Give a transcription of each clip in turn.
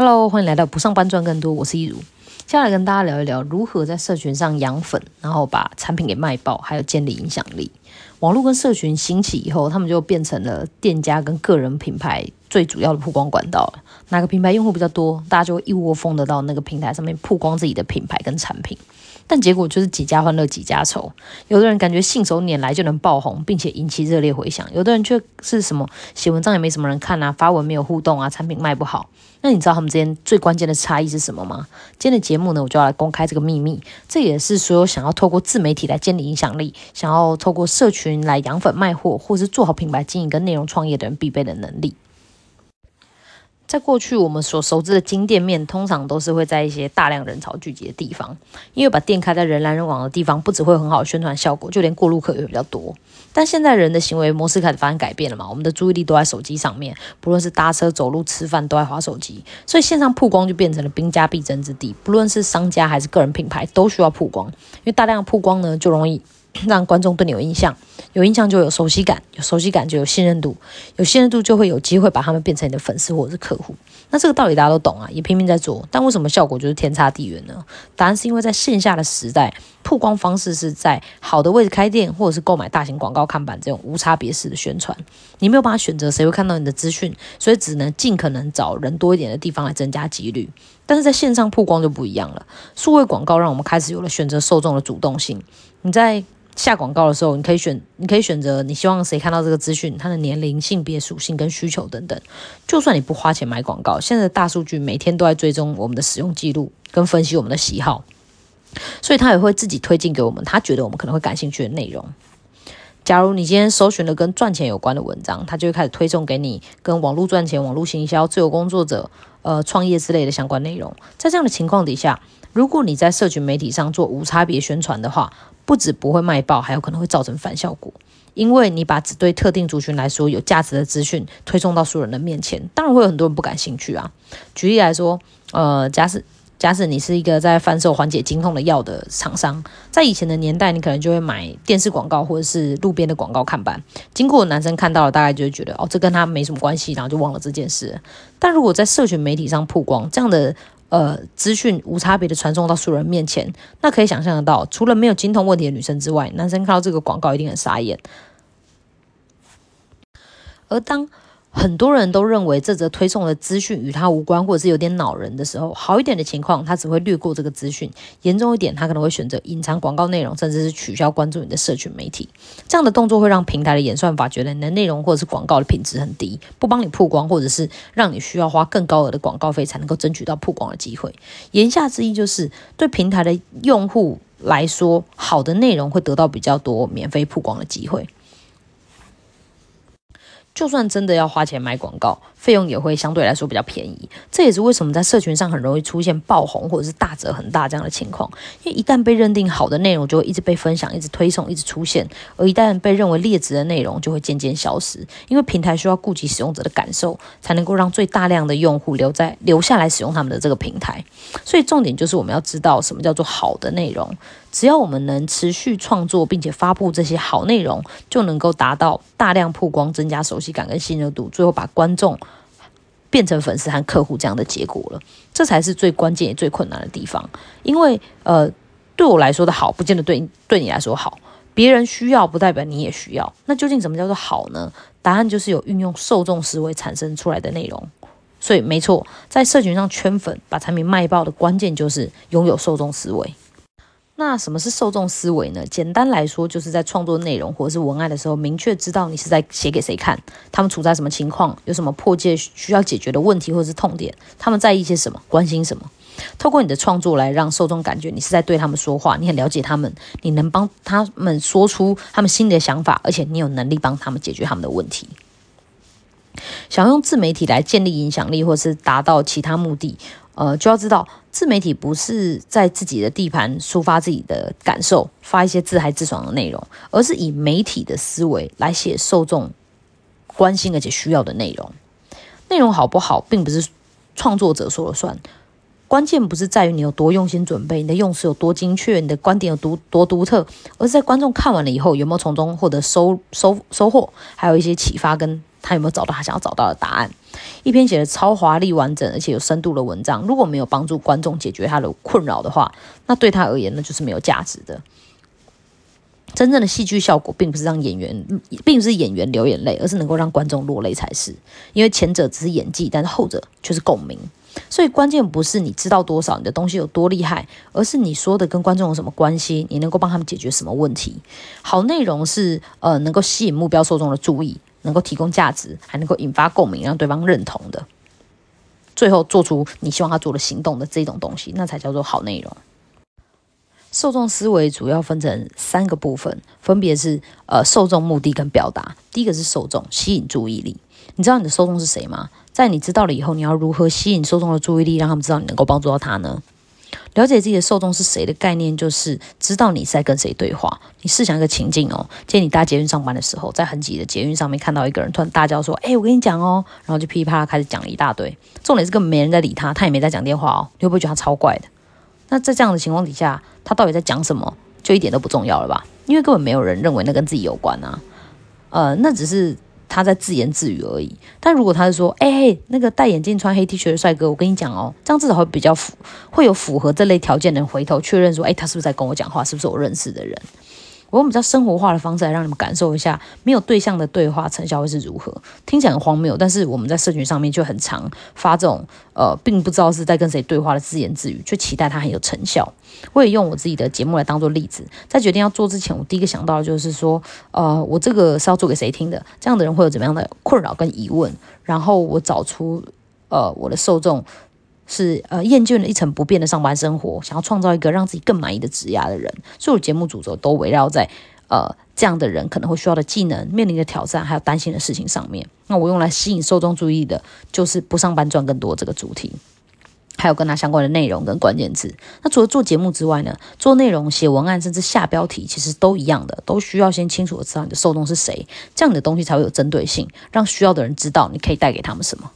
Hello，欢迎来到不上班赚更多，我是一如。接下来跟大家聊一聊如何在社群上养粉，然后把产品给卖爆，还有建立影响力。网络跟社群兴起以后，他们就变成了店家跟个人品牌最主要的曝光管道了。哪个品牌用户比较多，大家就会一窝蜂的到那个平台上面曝光自己的品牌跟产品。但结果就是几家欢乐几家愁。有的人感觉信手拈来就能爆红，并且引起热烈回响；有的人却是什么写文章也没什么人看啊，发文没有互动啊，产品卖不好。那你知道他们之间最关键的差异是什么吗？今天的节目呢，我就要来公开这个秘密。这也是所有想要透过自媒体来建立影响力，想要透过社群来养粉卖货，或是做好品牌经营跟内容创业的人必备的能力。在过去，我们所熟知的金店面，通常都是会在一些大量人潮聚集的地方，因为把店开在人来人往的地方，不只会很好宣传效果，就连过路客也比较多。但现在人的行为模式开始发生改变了嘛？我们的注意力都在手机上面，不论是搭车、走路、吃饭，都在划手机，所以线上曝光就变成了兵家必争之地。不论是商家还是个人品牌，都需要曝光，因为大量的曝光呢，就容易。让观众对你有印象，有印象就有熟悉感，有熟悉感就有信任度，有信任度就会有机会把他们变成你的粉丝或者是客户。那这个道理大家都懂啊，也拼命在做，但为什么效果就是天差地远呢？答案是因为在线下的时代，曝光方式是在好的位置开店，或者是购买大型广告看板这种无差别式的宣传，你没有办法选择谁会看到你的资讯，所以只能尽可能找人多一点的地方来增加几率。但是在线上曝光就不一样了，数位广告让我们开始有了选择受众的主动性，你在。下广告的时候，你可以选，你可以选择你希望谁看到这个资讯，他的年龄、性别属性跟需求等等。就算你不花钱买广告，现在大数据每天都在追踪我们的使用记录跟分析我们的喜好，所以他也会自己推荐给我们他觉得我们可能会感兴趣的内容。假如你今天搜寻了跟赚钱有关的文章，他就会开始推送给你跟网络赚钱、网络行销、自由工作者、呃创业之类的相关内容。在这样的情况底下，如果你在社群媒体上做无差别宣传的话，不止不会卖爆，还有可能会造成反效果，因为你把只对特定族群来说有价值的资讯推送到所有人的面前，当然会有很多人不感兴趣啊。举例来说，呃，假使假使你是一个在贩售缓解经痛的药的厂商，在以前的年代，你可能就会买电视广告或者是路边的广告看板，经过男生看到了，大概就会觉得哦，这跟他没什么关系，然后就忘了这件事。但如果在社群媒体上曝光这样的，呃，资讯无差别的传送到所有人面前，那可以想象得到，除了没有精通问题的女生之外，男生看到这个广告一定很傻眼。而当很多人都认为这则推送的资讯与他无关，或者是有点恼人的时候，好一点的情况，他只会略过这个资讯；严重一点，他可能会选择隐藏广告内容，甚至是取消关注你的社群媒体。这样的动作会让平台的演算法觉得你的内容或者是广告的品质很低，不帮你曝光，或者是让你需要花更高额的广告费才能够争取到曝光的机会。言下之意就是，对平台的用户来说，好的内容会得到比较多免费曝光的机会。就算真的要花钱买广告，费用也会相对来说比较便宜。这也是为什么在社群上很容易出现爆红或者是大折很大这样的情况。因为一旦被认定好的内容，就会一直被分享、一直推送、一直出现；而一旦被认为劣质的内容，就会渐渐消失。因为平台需要顾及使用者的感受，才能够让最大量的用户留在留下来使用他们的这个平台。所以重点就是我们要知道什么叫做好的内容。只要我们能持续创作，并且发布这些好内容，就能够达到大量曝光、增加熟悉感跟信任度，最后把观众变成粉丝和客户这样的结果了。这才是最关键也最困难的地方。因为呃，对我来说的好，不见得对对你来说好。别人需要，不代表你也需要。那究竟什么叫做好呢？答案就是有运用受众思维产生出来的内容。所以没错，在社群上圈粉、把产品卖爆的关键，就是拥有受众思维。那什么是受众思维呢？简单来说，就是在创作内容或者是文案的时候，明确知道你是在写给谁看，他们处在什么情况，有什么迫切需要解决的问题或者是痛点，他们在意些什么，关心什么。透过你的创作来让受众感觉你是在对他们说话，你很了解他们，你能帮他们说出他们心里的想法，而且你有能力帮他们解决他们的问题。想用自媒体来建立影响力，或是达到其他目的。呃，就要知道自媒体不是在自己的地盘抒发自己的感受，发一些自嗨自爽的内容，而是以媒体的思维来写受众关心而且需要的内容。内容好不好，并不是创作者说了算，关键不是在于你有多用心准备，你的用词有多精确，你的观点有多多独特，而是在观众看完了以后，有没有从中获得收收收获，还有一些启发跟他有没有找到他想要找到的答案。一篇写的超华丽完整而且有深度的文章，如果没有帮助观众解决他的困扰的话，那对他而言那就是没有价值的。真正的戏剧效果，并不是让演员，并不是演员流眼泪，而是能够让观众落泪才是。因为前者只是演技，但是后者却是共鸣。所以关键不是你知道多少，你的东西有多厉害，而是你说的跟观众有什么关系，你能够帮他们解决什么问题。好内容是呃能够吸引目标受众的注意，能够提供价值，还能够引发共鸣，让对方认同的。最后做出你希望他做的行动的这种东西，那才叫做好内容。受众思维主要分成三个部分，分别是呃受众目的跟表达。第一个是受众吸引注意力，你知道你的受众是谁吗？在你知道了以后，你要如何吸引受众的注意力，让他们知道你能够帮助到他呢？了解自己的受众是谁的概念，就是知道你在跟谁对话。你试想一个情境哦，今天你搭捷运上班的时候，在很挤的捷运上面看到一个人突然大叫说：“哎，我跟你讲哦！”然后就噼里啪啦开始讲了一大堆，重点是根本没人在理他，他也没在讲电话哦。你会不会觉得他超怪的？那在这样的情况底下，他到底在讲什么，就一点都不重要了吧？因为根本没有人认为那跟自己有关啊。呃，那只是他在自言自语而已。但如果他是说，哎，那个戴眼镜穿黑 T 恤的帅哥，我跟你讲哦，这样至少会比较符，会有符合这类条件的人回头确认说，哎，他是不是在跟我讲话？是不是我认识的人？我用比较生活化的方式来让你们感受一下，没有对象的对话成效会是如何。听起来很荒谬，但是我们在社群上面就很常发这种呃，并不知道是在跟谁对话的自言自语，却期待它很有成效。我也用我自己的节目来当做例子，在决定要做之前，我第一个想到的就是说，呃，我这个是要做给谁听的？这样的人会有怎么样的困扰跟疑问？然后我找出呃我的受众。是呃厌倦了一成不变的上班生活，想要创造一个让自己更满意的职业的人，所有节目主轴都围绕在呃这样的人可能会需要的技能、面临的挑战还有担心的事情上面。那我用来吸引受众注意的就是不上班赚更多这个主题，还有跟他相关的内容跟关键字。那除了做节目之外呢，做内容、写文案甚至下标题，其实都一样的，都需要先清楚的知道你的受众是谁，这样你的东西才会有针对性，让需要的人知道你可以带给他们什么。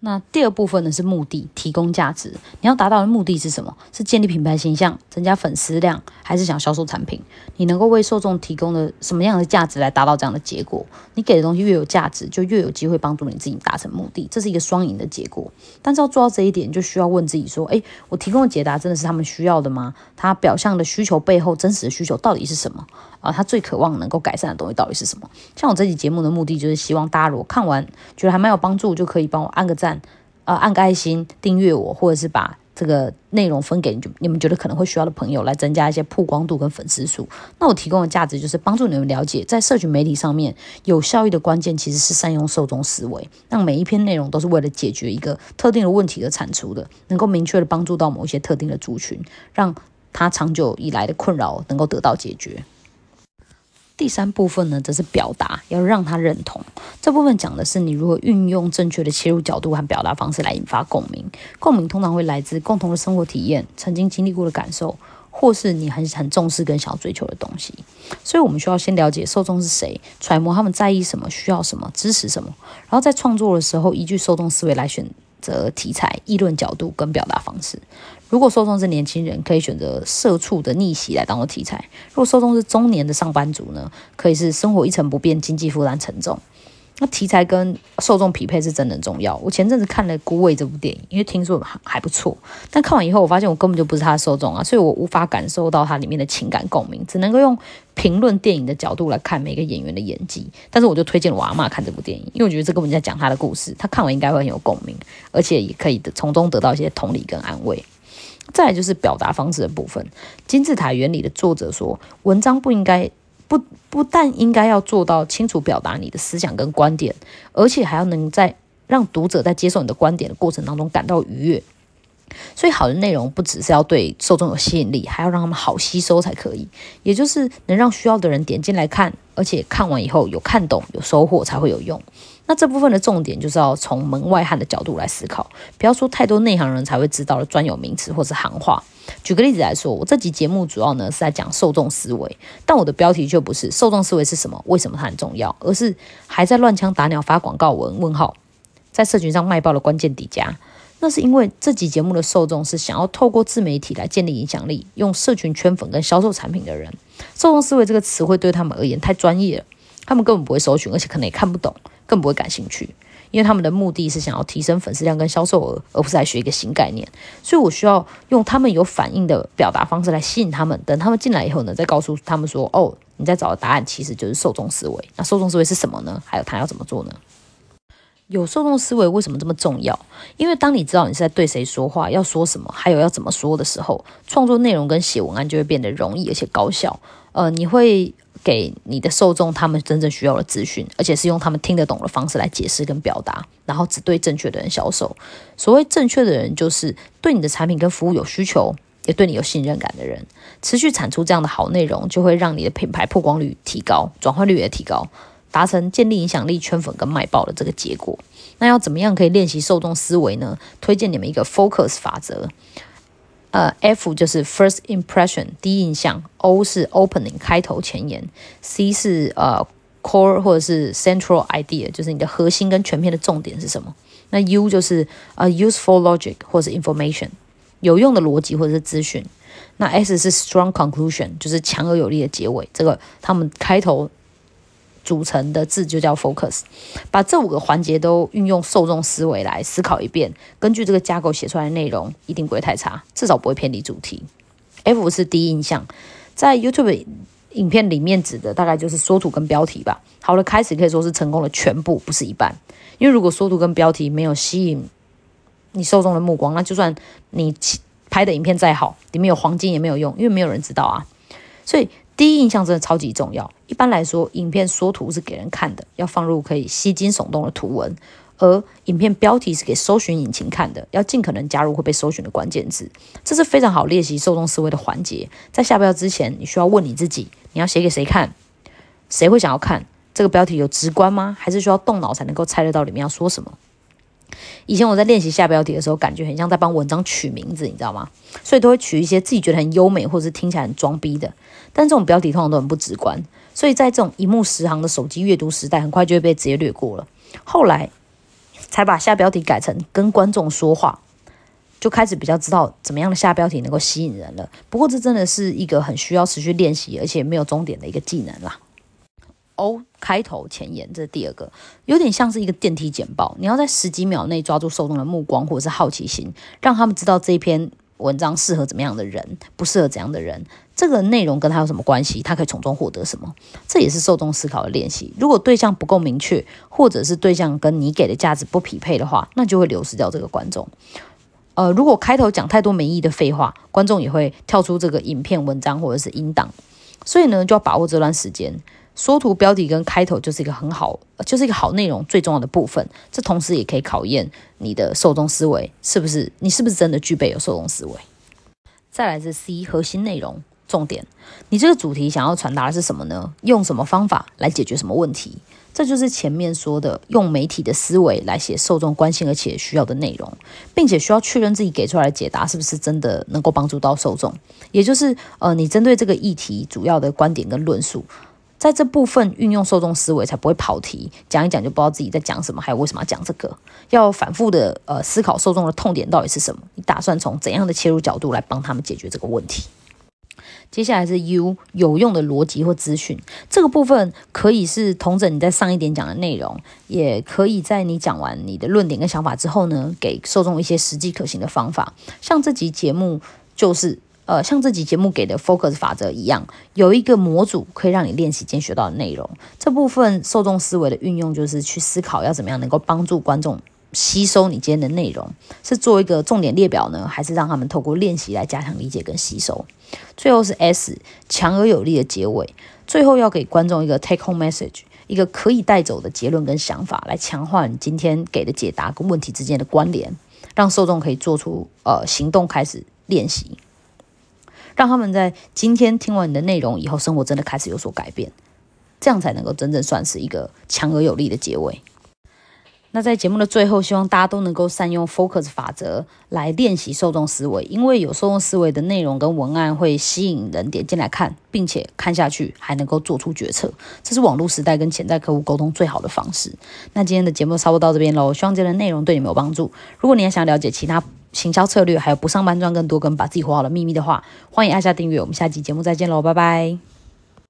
那第二部分呢是目的，提供价值。你要达到的目的是什么？是建立品牌形象，增加粉丝量，还是想销售产品？你能够为受众提供的什么样的价值来达到这样的结果？你给的东西越有价值，就越有机会帮助你自己达成目的，这是一个双赢的结果。但是要做到这一点，就需要问自己说：诶，我提供的解答真的是他们需要的吗？他表象的需求背后真实的需求到底是什么？他最渴望能够改善的东西到底是什么？像我这期节目的目的就是希望大家如果看完觉得还蛮有帮助，就可以帮我按个赞。呃，按个爱心订阅我，或者是把这个内容分给你你们觉得可能会需要的朋友，来增加一些曝光度跟粉丝数。那我提供的价值就是帮助你们了解，在社群媒体上面有效益的关键其实是善用受众思维，让每一篇内容都是为了解决一个特定的问题而产出的，能够明确的帮助到某一些特定的族群，让他长久以来的困扰能够得到解决。第三部分呢，则是表达，要让他认同。这部分讲的是你如何运用正确的切入角度和表达方式来引发共鸣。共鸣通常会来自共同的生活体验、曾经经历过的感受，或是你很很重视跟想要追求的东西。所以，我们需要先了解受众是谁，揣摩他们在意什么、需要什么、支持什么，然后在创作的时候，依据受众思维来选择题材、议论角度跟表达方式。如果受众是年轻人，可以选择社畜的逆袭来当做题材；如果受众是中年的上班族呢，可以是生活一成不变，经济负担沉重。那题材跟受众匹配是真的重要。我前阵子看了《孤味》这部电影，因为听说还不错，但看完以后，我发现我根本就不是他的受众啊，所以我无法感受到它里面的情感共鸣，只能够用评论电影的角度来看每个演员的演技。但是我就推荐我阿妈看这部电影，因为我觉得这根本在讲他的故事，他看完应该会很有共鸣，而且也可以从中得到一些同理跟安慰。再就是表达方式的部分。金字塔原理的作者说，文章不应该不不但应该要做到清楚表达你的思想跟观点，而且还要能在让读者在接受你的观点的过程当中感到愉悦。所以，好的内容不只是要对受众有吸引力，还要让他们好吸收才可以。也就是能让需要的人点进来看，而且看完以后有看懂、有收获才会有用。那这部分的重点就是要从门外汉的角度来思考，不要说太多内行人才会知道的专有名词或是行话。举个例子来说，我这集节目主要呢是在讲受众思维，但我的标题就不是受众思维是什么，为什么它很重要，而是还在乱枪打鸟发广告文问号，在社群上卖爆的关键底价。那是因为这集节目的受众是想要透过自媒体来建立影响力，用社群圈粉跟销售产品的人。受众思维这个词汇对他们而言太专业了，他们根本不会搜寻，而且可能也看不懂。更不会感兴趣。因为他们的目的是想要提升粉丝量跟销售额，而不是来学一个新概念。所以我需要用他们有反应的表达方式来吸引他们。等他们进来以后呢，再告诉他们说：“哦，你在找的答案其实就是受众思维。那受众思维是什么呢？还有他要怎么做呢？有受众思维为什么这么重要？因为当你知道你是在对谁说话，要说什么，还有要怎么说的时候，创作内容跟写文案就会变得容易而且高效。呃，你会。给你的受众他们真正需要的资讯，而且是用他们听得懂的方式来解释跟表达，然后只对正确的人销售。所谓正确的人，就是对你的产品跟服务有需求，也对你有信任感的人。持续产出这样的好内容，就会让你的品牌曝光率提高，转换率也提高，达成建立影响力、圈粉跟卖爆的这个结果。那要怎么样可以练习受众思维呢？推荐你们一个 Focus 法则。呃，F 就是 first impression 第一印象，O 是 opening 开头前言，C 是呃 core 或者是 central idea 就是你的核心跟全篇的重点是什么。那 U 就是呃 useful logic 或者是 information 有用的逻辑或者是资讯。那 S 是 strong conclusion 就是强而有力的结尾。这个他们开头。组成的字就叫 focus，把这五个环节都运用受众思维来思考一遍，根据这个架构写出来的内容一定不会太差，至少不会偏离主题。F 是第一印象，在 YouTube 影片里面指的大概就是缩图跟标题吧。好的开始可以说是成功的全部，不是一半。因为如果缩图跟标题没有吸引你受众的目光，那就算你拍的影片再好，里面有黄金也没有用，因为没有人知道啊。所以。第一印象真的超级重要。一般来说，影片缩图是给人看的，要放入可以吸睛耸动的图文；而影片标题是给搜寻引擎看的，要尽可能加入会被搜寻的关键字。这是非常好练习受众思维的环节。在下标之前，你需要问你自己：你要写给谁看？谁会想要看？这个标题有直观吗？还是需要动脑才能够猜得到里面要说什么？以前我在练习下标题的时候，感觉很像在帮文章取名字，你知道吗？所以都会取一些自己觉得很优美，或者是听起来很装逼的。但这种标题通常都很不直观，所以在这种一目十行的手机阅读时代，很快就会被直接略过了。后来才把下标题改成跟观众说话，就开始比较知道怎么样的下标题能够吸引人了。不过这真的是一个很需要持续练习，而且没有终点的一个技能啦。O 开头前言，这是第二个，有点像是一个电梯简报。你要在十几秒内抓住受众的目光或者是好奇心，让他们知道这一篇文章适合怎么样的人，不适合怎样的人。这个内容跟他有什么关系？他可以从中获得什么？这也是受众思考的练习。如果对象不够明确，或者是对象跟你给的价值不匹配的话，那就会流失掉这个观众。呃，如果开头讲太多没意义的废话，观众也会跳出这个影片、文章或者是音档。所以呢，就要把握这段时间。缩图标题跟开头就是一个很好，就是一个好内容最重要的部分。这同时也可以考验你的受众思维是不是你是不是真的具备有受众思维。再来是 C 核心内容重点，你这个主题想要传达的是什么呢？用什么方法来解决什么问题？这就是前面说的用媒体的思维来写受众关心而且需要的内容，并且需要确认自己给出来的解答是不是真的能够帮助到受众，也就是呃你针对这个议题主要的观点跟论述。在这部分运用受众思维，才不会跑题，讲一讲就不知道自己在讲什么，还有为什么要讲这个？要反复的呃思考受众的痛点到底是什么？你打算从怎样的切入角度来帮他们解决这个问题？接下来是 U 有用的逻辑或资讯，这个部分可以是同整你在上一点讲的内容，也可以在你讲完你的论点跟想法之后呢，给受众一些实际可行的方法。像这集节目就是。呃，像这集节目给的 focus 法则一样，有一个模组可以让你练习今天学到的内容。这部分受众思维的运用，就是去思考要怎么样能够帮助观众吸收你今天的内容，是做一个重点列表呢，还是让他们透过练习来加强理解跟吸收？最后是 S 强而有力的结尾，最后要给观众一个 take home message，一个可以带走的结论跟想法，来强化你今天给的解答跟问题之间的关联，让受众可以做出呃行动，开始练习。让他们在今天听完你的内容以后，生活真的开始有所改变，这样才能够真正算是一个强而有力的结尾。那在节目的最后，希望大家都能够善用 focus 法则来练习受众思维，因为有受众思维的内容跟文案会吸引人点进来看，并且看下去还能够做出决策，这是网络时代跟潜在客户沟通最好的方式。那今天的节目差不多到这边喽，希望今天的内容对你们有帮助。如果你还想了解其他行销策略，还有不上班赚更多跟把自己活好的秘密的话，欢迎按下订阅。我们下期节目再见喽，拜拜。